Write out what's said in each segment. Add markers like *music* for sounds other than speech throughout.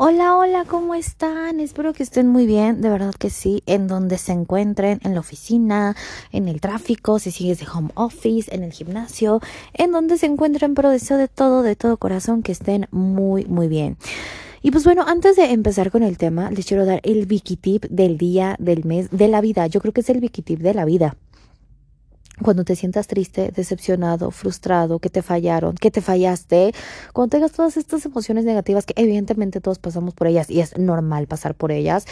Hola, hola, ¿cómo están? Espero que estén muy bien, de verdad que sí, en donde se encuentren, en la oficina, en el tráfico, si sigues de home office, en el gimnasio, en donde se encuentren, pero deseo de todo, de todo corazón que estén muy, muy bien. Y pues bueno, antes de empezar con el tema, les quiero dar el Wiki Tip del día, del mes, de la vida. Yo creo que es el Wiki Tip de la vida cuando te sientas triste, decepcionado, frustrado, que te fallaron, que te fallaste, cuando tengas todas estas emociones negativas que evidentemente todos pasamos por ellas y es normal pasar por ellas,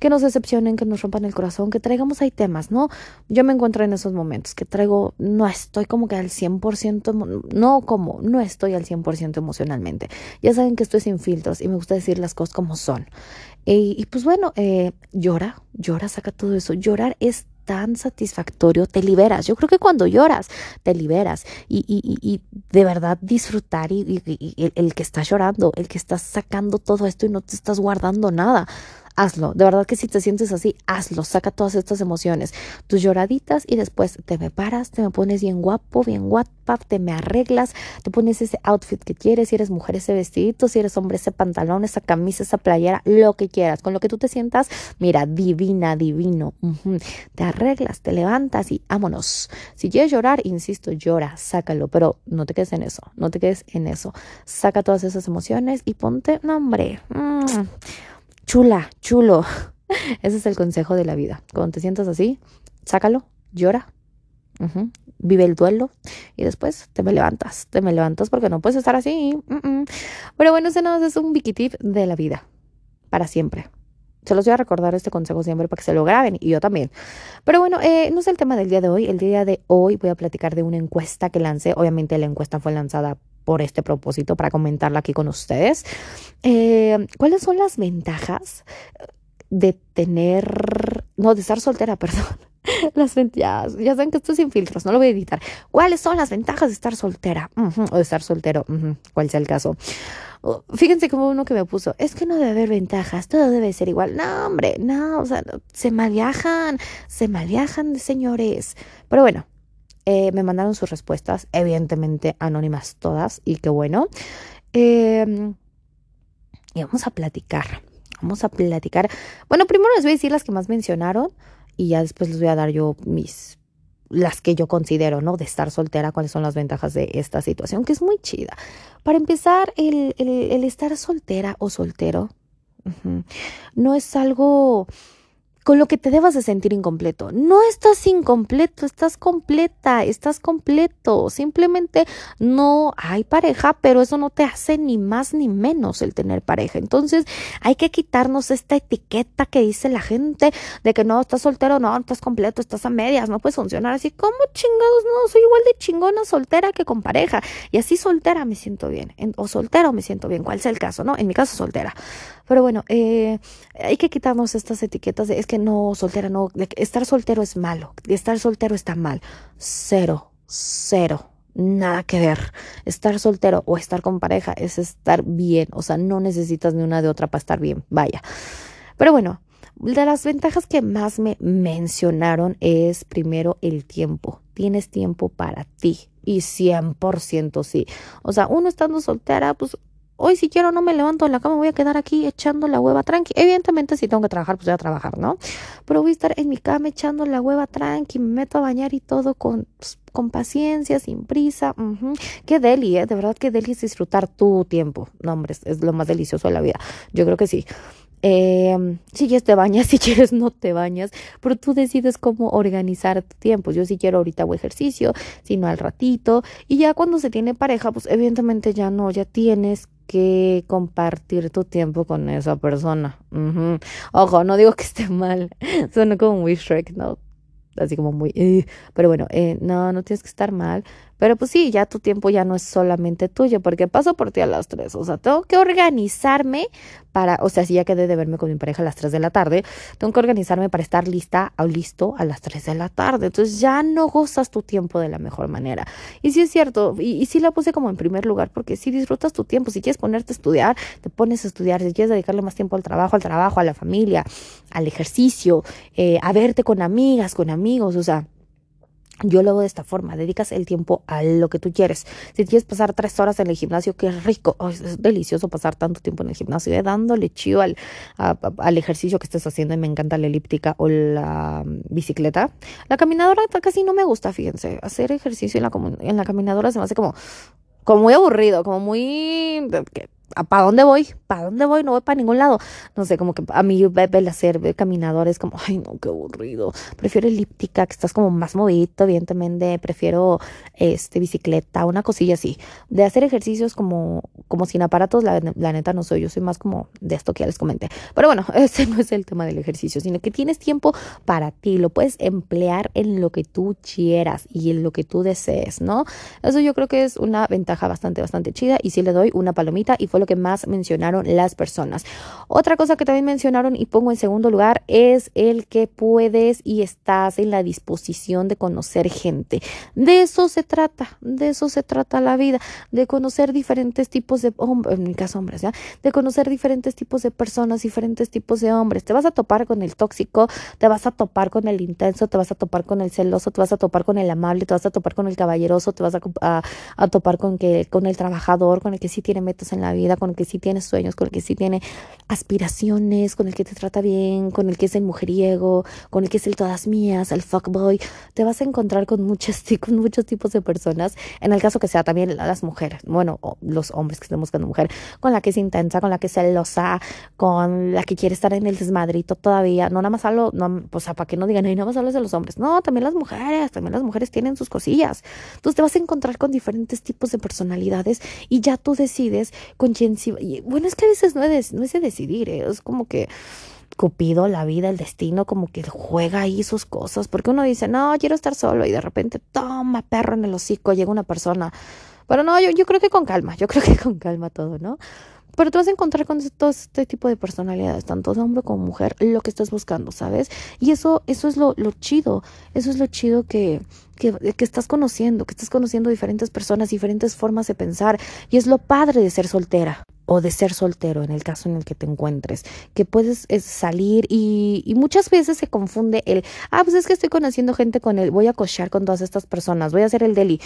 que nos decepcionen, que nos rompan el corazón, que traigamos ahí temas, ¿no? Yo me encuentro en esos momentos que traigo, no estoy como que al 100%, no como, no estoy al 100% emocionalmente. Ya saben que estoy sin filtros y me gusta decir las cosas como son. Y, y pues bueno, eh, llora, llora, saca todo eso. Llorar es tan satisfactorio, te liberas. Yo creo que cuando lloras, te liberas y, y, y de verdad disfrutar y, el que está llorando, el que está sacando todo esto y no te estás guardando nada hazlo. De verdad que si te sientes así, hazlo. Saca todas estas emociones, tus lloraditas y después te me paras, te me pones bien guapo, bien guapa, te me arreglas, te pones ese outfit que quieres. Si eres mujer, ese vestidito, si eres hombre, ese pantalón, esa camisa, esa playera, lo que quieras. Con lo que tú te sientas, mira, divina, divino. Te arreglas, te levantas y vámonos. Si quieres llorar, insisto, llora, sácalo, pero no te quedes en eso, no te quedes en eso. Saca todas esas emociones y ponte, no, hombre. Mm, chula, chulo. *laughs* Ese es el consejo de la vida. Cuando te sientas así, sácalo, llora, vive el duelo y después te me levantas, te me levantas porque no puedes estar así. Pero bueno, ese no es un wiki tip de la vida, para siempre. Se los voy a recordar este consejo siempre para que se lo graben y yo también. Pero bueno, eh, no es el tema del día de hoy. El día de hoy voy a platicar de una encuesta que lancé. Obviamente la encuesta fue lanzada por este propósito para comentarla aquí con ustedes. Eh, ¿Cuáles son las ventajas de tener, no, de estar soltera, *laughs* perdón? Las ventajas, ya saben que esto es sin filtros, no lo voy a editar. ¿Cuáles son las ventajas de estar soltera? o de estar soltero, cuál sea el caso. Oh, fíjense como uno que me puso, es que no debe haber ventajas, todo debe ser igual. No, hombre, no, o sea, se malviajan, se malviajan, señores. Pero bueno, eh, me mandaron sus respuestas, evidentemente anónimas todas, y qué bueno. Em, y vamos a platicar. Vamos a platicar. Bueno, primero les voy a decir las que más mencionaron y ya después les voy a dar yo mis las que yo considero, ¿no? De estar soltera, cuáles son las ventajas de esta situación, que es muy chida. Para empezar, el, el, estar soltera o soltero no es algo con lo que te debas de sentir incompleto. No estás incompleto, estás completa, estás completo. Simplemente no hay pareja, pero eso no te hace ni más ni menos el tener pareja. Entonces hay que quitarnos esta etiqueta que dice la gente de que no, estás soltero, no, estás completo, estás a medias, no puedes funcionar así. ¿Cómo chingados? No, soy igual de chingona soltera que con pareja. Y así soltera me siento bien. O soltero me siento bien, cuál sea el caso, ¿no? En mi caso soltera. Pero bueno, eh, hay que quitarnos estas etiquetas de es que no, soltera no, estar soltero es malo, estar soltero está mal. Cero, cero, nada que ver. Estar soltero o estar con pareja es estar bien, o sea, no necesitas ni una de otra para estar bien, vaya. Pero bueno, de las ventajas que más me mencionaron es primero el tiempo. Tienes tiempo para ti. Y 100% sí. O sea, uno estando soltera, pues hoy si quiero no me levanto de la cama, voy a quedar aquí echando la hueva tranqui. Evidentemente si tengo que trabajar, pues voy a trabajar, ¿no? Pero voy a estar en mi cama echando la hueva tranqui, me meto a bañar y todo con, pues, con paciencia, sin prisa. Qué deli, ¿eh? De verdad que deli es disfrutar tu tiempo. No, hombre, es, lo más delicioso de la vida. Yo creo que sí. Eh, si quieres te bañas, *laughs* si quieres no te bañas, pero tú decides cómo organizar tu tiempo. Yo si quiero ahorita hago ejercicio, si no al ratito. Y ya cuando se tiene pareja, pues evidentemente ya no, ya tienes que compartir tu tiempo con esa persona. Ojo, no digo que esté mal, *laughs* suena como muy Shrek, ¿no? Así como muy... Eh, pero bueno, eh, no, no tienes que estar mal, pero pues sí, ya tu tiempo ya no es solamente tuyo, porque paso por ti a las tres. O sea, tengo que organizarme para, o sea, si ya quedé de verme con mi pareja a las 3 de la tarde, tengo que organizarme para estar lista o listo a las 3 de la tarde. Entonces ya no gozas tu tiempo de la mejor manera. Y sí es cierto, y, sí la puse como en primer lugar, porque si disfrutas tu tiempo, si quieres ponerte a estudiar, te pones a estudiar, si quieres dedicarle más tiempo al trabajo, al trabajo, a la familia, al ejercicio, eh, a verte con amigas, con amigos, o sea Yo lo hago de esta forma, dedicas el tiempo a lo que tú quieres. Si quieres pasar tres horas en el gimnasio, qué rico, es delicioso pasar tanto tiempo en el gimnasio, ¿eh? dándole chido al, al ejercicio que estés haciendo y me encanta la elíptica o la mm, bicicleta. La caminadora casi no me gusta, fíjense, hacer ejercicio en la, caminadora se me hace como, como muy aburrido, como muy... ¿para dónde voy? ¿Para dónde voy? No voy para ningún lado. No sé, como que a mí el hacer caminadores como, ay no, qué aburrido. Prefiero elíptica, que estás como más movido, evidentemente. Prefiero este bicicleta, una cosilla así. De hacer ejercicios como, como sin aparatos, la, la neta no soy. Yo soy más como de esto que ya les comenté. Pero bueno, *laughs* ese no es el tema del ejercicio, sino que tienes tiempo para ti. Lo puedes emplear en lo que tú quieras y en lo que tú desees, ¿no? Eso yo creo que es una ventaja bastante, bastante chida. Y si le doy una palomita y fue lo que más mencionaron las personas. Otra cosa que también mencionaron y pongo en segundo lugar es el que puedes y estás en la disposición de conocer gente. De eso se trata, de eso se trata la vida, de conocer diferentes tipos de hombres, en mi caso hombres. De conocer diferentes tipos de personas, diferentes tipos de hombres. Te vas a topar con el tóxico, te vas a topar con el intenso, te vas a topar con el celoso, te vas a topar con el amable, te vas a topar con el caballeroso, te vas a, a topar con que con el trabajador, con el que sí tiene metas en la vida con el que sí tiene sueños, con el que sí tiene aspiraciones, con el que te trata bien, con el que es el mujeriego, con el que es el todas mías, el fuckboy. Te vas a encontrar con muchos, con muchos tipos de personas, en el caso que sea también las mujeres, bueno, los hombres que estén buscando mujer, con la que es intensa, con la que es celosa, con la que quiere estar en el desmadrito todavía. No nada más hablo, no, o sea, para que no digan, no nada más hablo de los hombres. No, también las mujeres, también las mujeres tienen sus cosillas. Entonces te vas a encontrar con diferentes tipos de personalidades y ya tú decides con quién bueno, es que a veces no es, no es de decidir, ¿eh? es como que Cupido, la vida, el destino, como que juega ahí sus cosas, porque uno dice, no, quiero estar solo y de repente, toma perro en el hocico, llega una persona. Pero no, yo, yo creo que con calma, yo creo que con calma todo, ¿no? Pero tú vas a encontrar con todo este tipo de personalidades, tanto hombre como mujer, lo que estás buscando, ¿sabes? Y eso, eso es lo, chido, eso es lo chido que, que, que, estás conociendo, que estás conociendo diferentes personas, diferentes formas de pensar. Y es lo padre de ser soltera o de ser soltero en el caso en el que te encuentres, que puedes salir y, muchas veces se confunde el, ah, pues es que estoy conociendo gente con él, voy a cochar con todas estas personas, voy a hacer el deli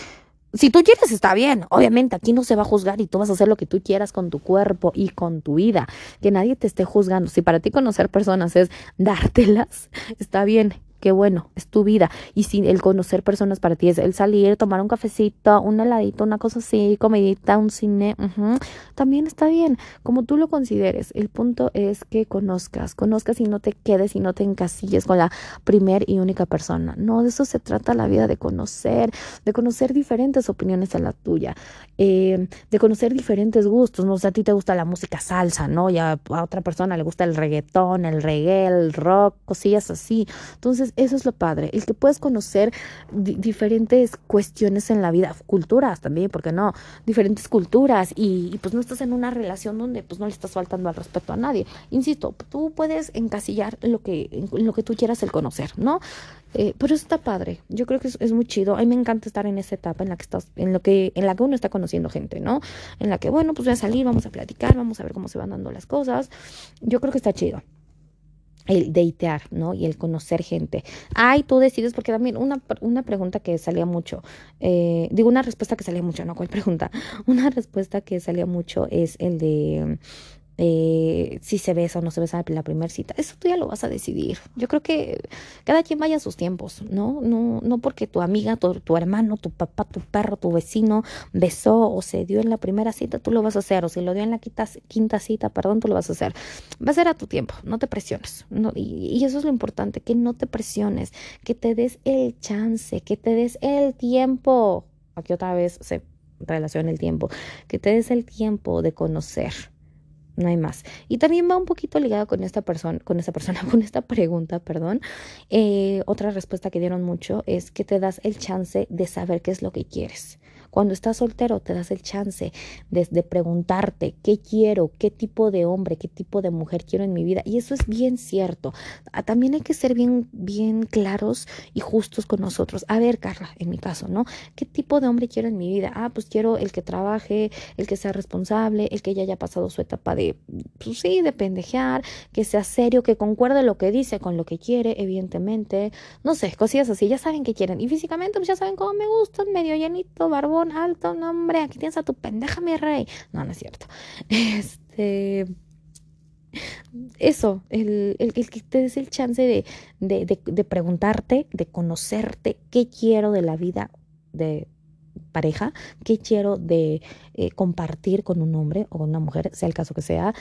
si tú quieres, está bien. Obviamente, aquí no se va a juzgar y tú vas a hacer lo que tú quieras con tu cuerpo y con tu vida. Que nadie te esté juzgando. Si para ti conocer personas es dártelas, *laughs* está bien qué bueno, es tu vida. Y si el conocer personas para ti es el salir, tomar un cafecito, un heladito, una cosa así, comidita, un cine, también está bien, como tú lo consideres. El punto es que conozcas, conozcas y no te quedes y no te encasilles con la primer y única persona. No, de eso se trata la vida, de conocer, de conocer diferentes opiniones a la tuya, eh, de conocer diferentes gustos. No o sea, a ti te gusta la música salsa, ¿no? Y a, a otra persona le gusta el reggaetón, el reggae, el rock, cosillas así. Entonces, eso es lo padre, el que puedes conocer diferentes cuestiones en la vida, culturas también, porque no, diferentes culturas y, pues no estás en una relación donde pues no le estás faltando al respeto a nadie. Insisto, tú puedes encasillar lo que, lo que tú quieras el conocer, ¿no? Eh, pero está padre, yo creo que es, es, muy chido. A mí me encanta estar en esa etapa en la que estás, en lo que, en la que uno está conociendo gente, ¿no? En la que, bueno, pues voy a salir, vamos a platicar, vamos a ver cómo se van dando las cosas. Yo creo que está chido el deitear, ¿no? Y el conocer gente. Ay, tú decides, porque también una, una pregunta que salía mucho, eh, digo una respuesta que salía mucho, ¿no? ¿Cuál pregunta? *laughs* Una respuesta que salía mucho es el de eh, si se besa o no se besa en la primera cita. Eso tú ya lo vas a decidir. Yo creo que cada quien vaya a sus tiempos, ¿no? No, no porque tu amiga, tu, hermano, tu papá, tu perro, tu vecino besó o se dio en la primera cita, tú lo vas a hacer. O si lo dio en la quinta, cita, perdón, tú lo vas a hacer. Va a ser a tu tiempo, no te presiones. Y eso es lo importante, que no te presiones, que te des el chance, que te des el tiempo. Aquí otra vez se relaciona el tiempo, que te des el tiempo de conocer no hay más. Y también va un poquito ligado con esta persona, con esta persona, *laughs* con esta pregunta, perdón. Eh, otra respuesta que dieron mucho es que te das el chance de saber qué es lo que quieres. Cuando estás soltero te das el chance de, preguntarte qué quiero, qué tipo de hombre, qué tipo de mujer quiero en mi vida. Y eso es bien cierto. Ah, también hay que ser bien, bien claros y justos con nosotros. A ver, Carla, en mi caso, ¿no? ¿Qué tipo de hombre quiero en mi vida? Ah, pues quiero el que trabaje, el que sea responsable, el que ya haya pasado su etapa de, pues sí, de pendejear, que sea serio, que concuerde lo que dice con lo que quiere, evidentemente. No sé, cosillas así. Ya saben qué quieren. Y físicamente, pues ya saben cómo me gustan, medio llenito, barbón, alto, no, hombre, aquí tienes a tu pendeja, mi rey. No, no es cierto. *laughs* Este eso, el, el, que te des el chance de, de, de, preguntarte, de conocerte, qué quiero de la vida de pareja, qué quiero de eh, compartir con un hombre o con una mujer, sea el caso que sea,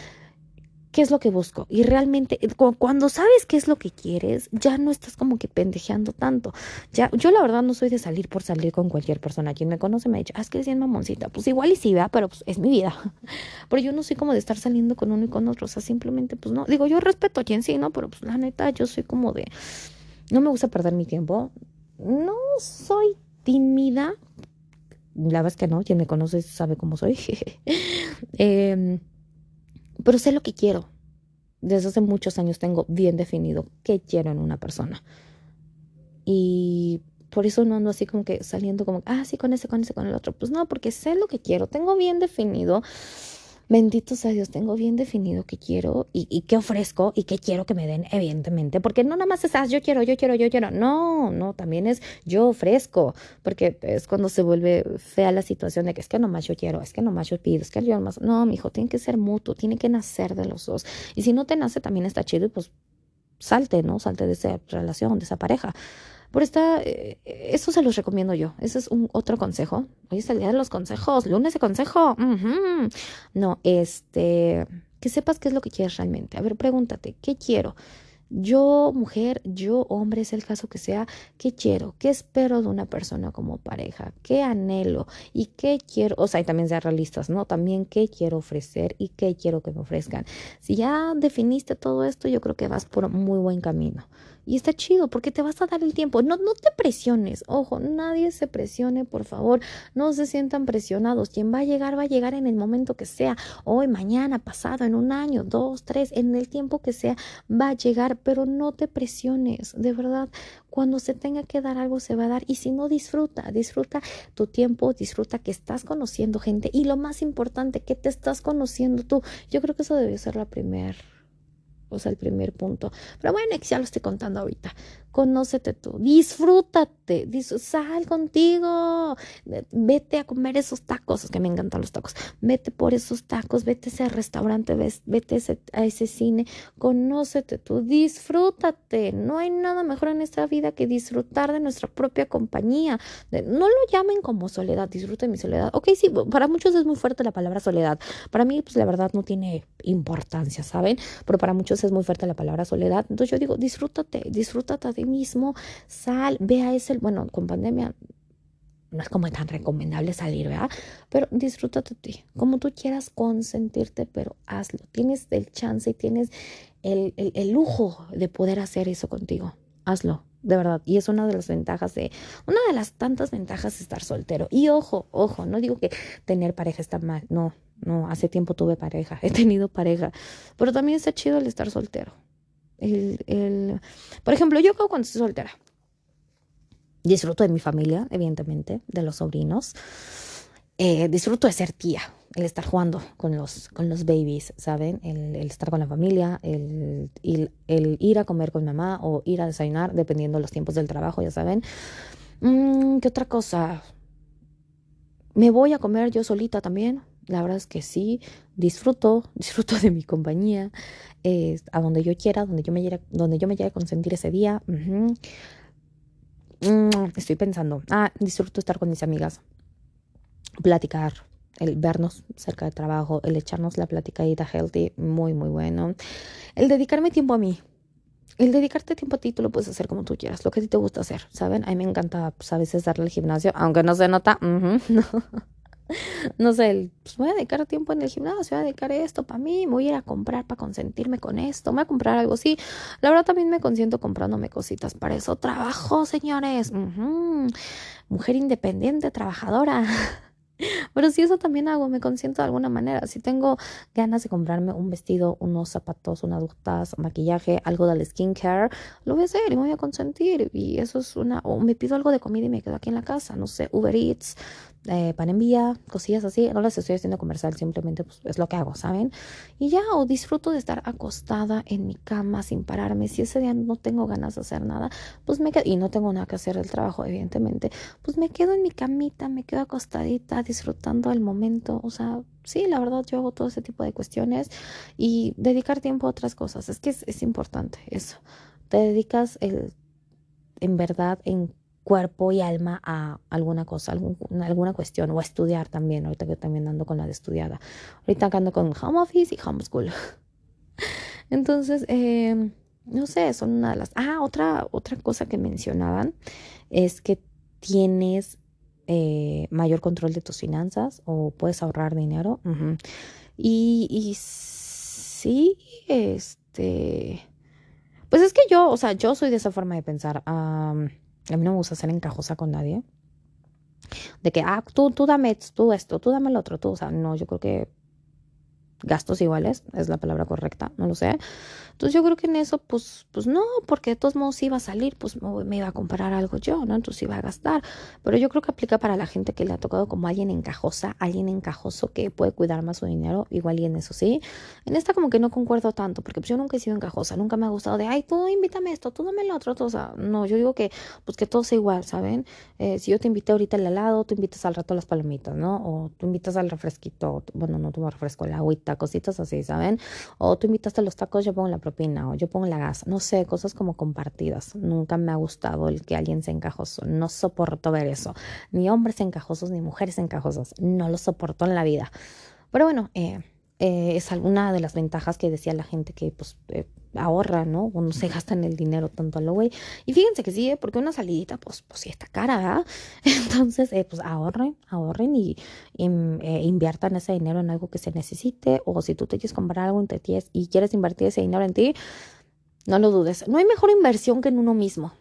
qué es lo que busco. Y realmente, eh, cuando sabes qué es lo que quieres, ya no estás como que pendejeando tanto. Ya, yo la verdad no soy de salir por salir con cualquier persona. Quien me conoce me ha dicho, ah, es que mamoncita. Pues igual y sí, vea, pero pues es mi vida. *laughs* Pero yo no soy como de estar saliendo con uno y con otro. O sea, simplemente, pues no. Digo, yo respeto a quien sí, ¿no? Pero pues la neta, yo soy como de. No me gusta perder mi tiempo. No soy tímida. La verdad es que no. Quien me conoce sabe cómo soy. *laughs* eh, pero sé lo que quiero. Desde hace muchos años tengo bien definido qué quiero en una persona. Y por eso no ando así como que saliendo como, ah, sí, con ese, con ese, con el otro. Pues no, porque sé lo que quiero. Tengo bien definido Bendito sea Dios, tengo bien definido qué quiero y, qué ofrezco y qué quiero que me den, evidentemente, porque no nada más es, ah, yo quiero, yo quiero, yo quiero, no, no, también es yo ofrezco, porque es cuando se vuelve fea la situación de que es que nomás yo quiero, es que nomás yo pido, es que yo nomás, no, mi hijo, tiene que ser mutuo, tiene que nacer de los dos, y si no te nace también está chido y pues salte, ¿no? Salte de esa relación, de esa pareja. Por esta, eh, eso se los recomiendo yo. Ese es un otro consejo. Hoy es el día de los consejos, lunes de consejo. No, este, que sepas qué es lo que quieres realmente. A ver, pregúntate, ¿qué quiero? Yo, mujer, yo, hombre, es el caso que sea, ¿qué quiero? ¿Qué espero de una persona como pareja? ¿Qué anhelo? ¿Y qué quiero? O sea, y también sean realistas, ¿no? También qué quiero ofrecer y qué quiero que me ofrezcan. Si ya definiste todo esto, yo creo que vas por muy buen camino. Y está chido porque te vas a dar el tiempo. No, no te presiones. Ojo, nadie se presione, por favor. No se sientan presionados. Quien va a llegar, va a llegar en el momento que sea. Hoy, mañana, pasado, en un año, dos, tres, en el tiempo que sea, va a llegar. Pero no te presiones. De verdad, cuando se tenga que dar algo, se va a dar. Y si no, disfruta. Disfruta tu tiempo. Disfruta que estás conociendo gente. Y lo más importante, que te estás conociendo tú. Yo creo que eso debe ser la primera o sea, el primer punto. Pero bueno, ya lo estoy contando ahorita. Conócete tú, disfrútate, sal contigo, vete a comer esos tacos, es que me encantan los tacos, vete por esos tacos, vete a ese restaurante, vete a ese cine, conócete tú, disfrútate. No hay nada mejor en esta vida que disfrutar de nuestra propia compañía. No lo llamen como soledad, disfruten mi soledad. Ok, sí, para muchos es muy fuerte la palabra soledad. Para mí, pues la verdad no tiene importancia, ¿saben? Pero para muchos es muy fuerte la palabra soledad. Entonces yo digo, disfrútate, disfrútate mismo, sal, ve a ese, bueno, con pandemia no es como tan recomendable salir, ¿verdad? Pero disfrútate ti, como tú quieras consentirte, pero hazlo. Tienes el chance y tienes el, el, lujo de poder hacer eso contigo. Hazlo, de verdad. Y es una de las ventajas de, una de las tantas ventajas de estar soltero. Y ojo, ojo, no digo que tener pareja está mal, no, no, hace tiempo tuve pareja, *laughs* he tenido pareja, pero también está chido el estar soltero. El, el, por ejemplo, yo cuando estoy soltera, disfruto de mi familia, evidentemente, de los sobrinos. Eh, disfruto de ser tía, el estar jugando con los, con los babies, ¿saben? El, estar con la familia, el, el, ir a comer con mamá o ir a desayunar, dependiendo de los tiempos del trabajo, ya saben. Mm, ¿Qué otra cosa? Me voy a comer yo solita también. La verdad es que sí, disfruto, *laughs* disfruto de mi compañía, a donde yo quiera, donde yo me quiera, donde yo me quiera consentir ese día. Mm, estoy pensando, ah, disfruto estar con mis amigas, platicar, el vernos cerca de trabajo, el echarnos la platicadita healthy, muy, muy bueno. El dedicarme tiempo a mí. El dedicarte tiempo a ti, tú lo puedes hacer como tú quieras, lo que a ti te gusta hacer, ¿saben? A mí me encanta, pues, a veces darle al gimnasio, aunque no se nota, *laughs* no *laughs* no sé, pues voy a dedicar tiempo en el gimnasio, voy a dedicar esto para mí, voy a ir a comprar para consentirme con esto, voy a comprar algo así. La verdad también me consiento comprándome cositas, para eso trabajo, señores. Mujer independiente, trabajadora. *laughs* Pero si eso también hago, me consiento de alguna manera. Si tengo ganas de comprarme un vestido, unos zapatos, unas botas, maquillaje, algo del skincare, lo voy a hacer y me voy a consentir. Y eso es una. O me pido algo de comida y me quedo aquí en la casa, no sé, Uber Eats, eh, pan envía, cosillas así. No las estoy haciendo comercial, simplemente pues, es lo que hago, ¿saben? Y ya, o disfruto de estar acostada en mi cama sin pararme. Si ese día no tengo ganas de hacer nada, pues me quedo, y no tengo nada que hacer el trabajo, evidentemente, pues me quedo en mi camita, me quedo acostadita, disfrutando el momento. O sea, sí, la verdad, yo hago todo ese tipo de cuestiones y dedicar tiempo a otras cosas. Es que es, es importante eso. Te dedicas el, en verdad en cuerpo y alma a alguna cosa, alguna cuestión, o a estudiar también, ahorita que también ando con la de estudiada. Ahorita ando con home office y homeschool. *laughs* Entonces, em, no sé, son una de las... Ah, otra, otra cosa que mencionaban es que tienes eh, mayor control de tus finanzas o puedes ahorrar dinero. y, y sí, este... Pues es que yo, o sea, yo soy de esa forma de pensar. A mí no me gusta ser encajosa con nadie. De que, ah, tú, tú dame tú esto, tú dame el otro, tú. O sea, no, yo creo que gastos iguales es la palabra correcta, no lo sé. Entonces yo creo que en eso, pues, pues no, porque de todos modos iba a salir, pues me iba a comprar algo yo, ¿no? Entonces iba a gastar. Pero yo creo que aplica para la gente que le ha tocado como alguien encajosa, alguien encajoso que puede cuidar más su dinero, igual y en eso sí. En esta como que no concuerdo tanto, porque pues yo nunca he sido encajosa, nunca me ha gustado de, ay, tú invítame esto, tú dame lo otro, o sea, no, yo digo que, pues que todo sea igual, ¿saben? Eh, si yo te invité ahorita el helado, tú invitas al rato las palomitas, ¿no? O tú invitas al refresquito, bueno, no tomo refresco, la agüita, cositas así, ¿saben? O tú invitaste los tacos, yo pongo la propina o yo pongo la gas, no sé, cosas como compartidas. Nunca me ha gustado el que alguien se encajoso, no soporto ver eso, ni hombres encajosos ni mujeres encajosas, no lo soporto en la vida. Pero bueno, eh, eh, es alguna de las ventajas que decía la gente que pues eh, ahorra, ¿no? O no se gastan el dinero tanto a lo güey. Y fíjense que sí, porque una salidita, pues, pues sí está cara, ¿verdad? *laughs* Entonces, pues ahorren, ahorren y, inviertan ese dinero en algo que se necesite. O si tú te quieres comprar algo y quieres invertir ese dinero en ti, no lo dudes. No hay mejor inversión que en uno mismo.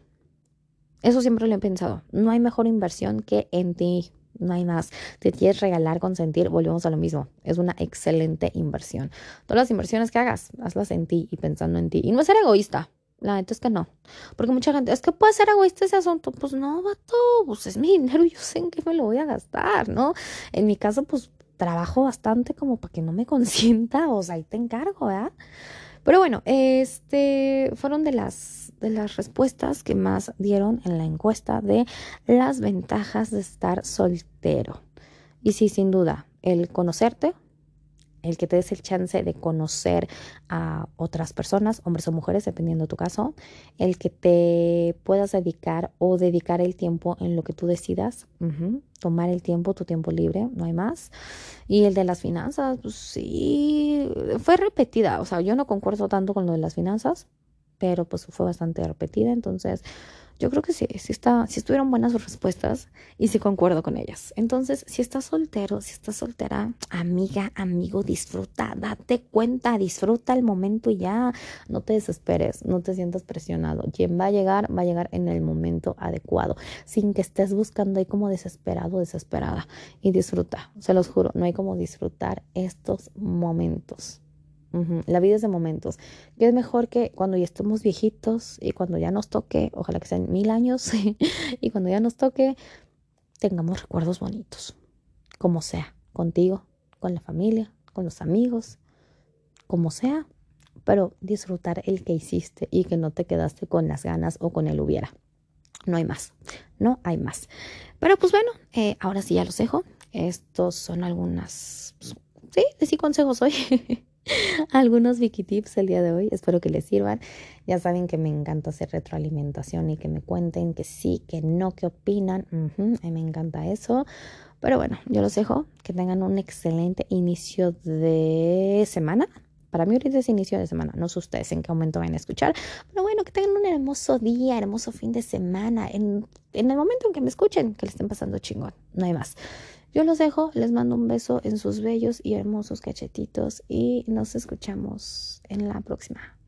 Eso siempre lo he pensado. No hay mejor inversión que en ti no hay más. Te quieres regalar, consentir, volvemos a lo mismo. Es una excelente inversión. Todas las inversiones que hagas, hazlas en ti y pensando en ti. Y no ser egoísta. La neta es que no. Porque mucha gente, es que puede ser egoísta ese asunto. Pues no, vato, pues es mi dinero, *laughs* yo sé en qué me lo voy a gastar, ¿no? En mi caso, pues trabajo bastante como para que no me *laughs* consienta, o sea, ahí te encargo, ¿verdad? Pero bueno, este fueron de las de las respuestas que más dieron en la encuesta de las ventajas de estar soltero. Y sí, sin duda, el conocerte, el que te des el chance de conocer a otras personas, hombres o mujeres, dependiendo de tu caso, el que te puedas dedicar o dedicar el tiempo en lo que tú decidas, tomar el tiempo, tu tiempo libre, no hay más. Y el de las finanzas, pues sí, fue repetida, o sea, yo no concuerdo tanto con lo de las finanzas, pero pues fue bastante repetida, entonces yo creo que sí, sí, está, sí estuvieron buenas sus respuestas y sí concuerdo con ellas. Entonces, si estás soltero, si estás soltera, amiga, amigo, disfruta, date cuenta, disfruta el momento y ya, no te desesperes, no te sientas presionado. Quien va a llegar, va a llegar en el momento adecuado, sin que estés buscando ahí como desesperado, desesperada. Y disfruta, se los juro, no hay como disfrutar estos momentos. La vida es de momentos. Que es mejor que cuando ya estemos viejitos y cuando ya nos toque, ojalá que sean mil años, *laughs* y cuando ya nos toque, tengamos recuerdos bonitos. Como sea, contigo, con la familia, con los amigos, como sea, pero disfrutar el que hiciste y que no te quedaste con las ganas o con el hubiera. No hay más, no hay más. Pero pues bueno, eh, ahora sí ya los dejo. Estos son algunas, pues, sí, sí consejos hoy. *laughs* *laughs* algunos Vicky Tips el día de hoy. Espero que les sirvan. Ya saben que me encanta hacer retroalimentación y que me cuenten que sí, que no, que opinan. me encanta eso. Pero bueno, yo los dejo. Que tengan un excelente inicio de semana. Para mí ahorita es inicio de semana, no sé ustedes en qué momento van a escuchar, pero bueno, que tengan un hermoso día, hermoso fin de semana, en, en el momento en que me escuchen, que le estén pasando chingón, no hay más. Yo los dejo, les mando un beso en sus bellos y hermosos cachetitos y nos escuchamos en la próxima.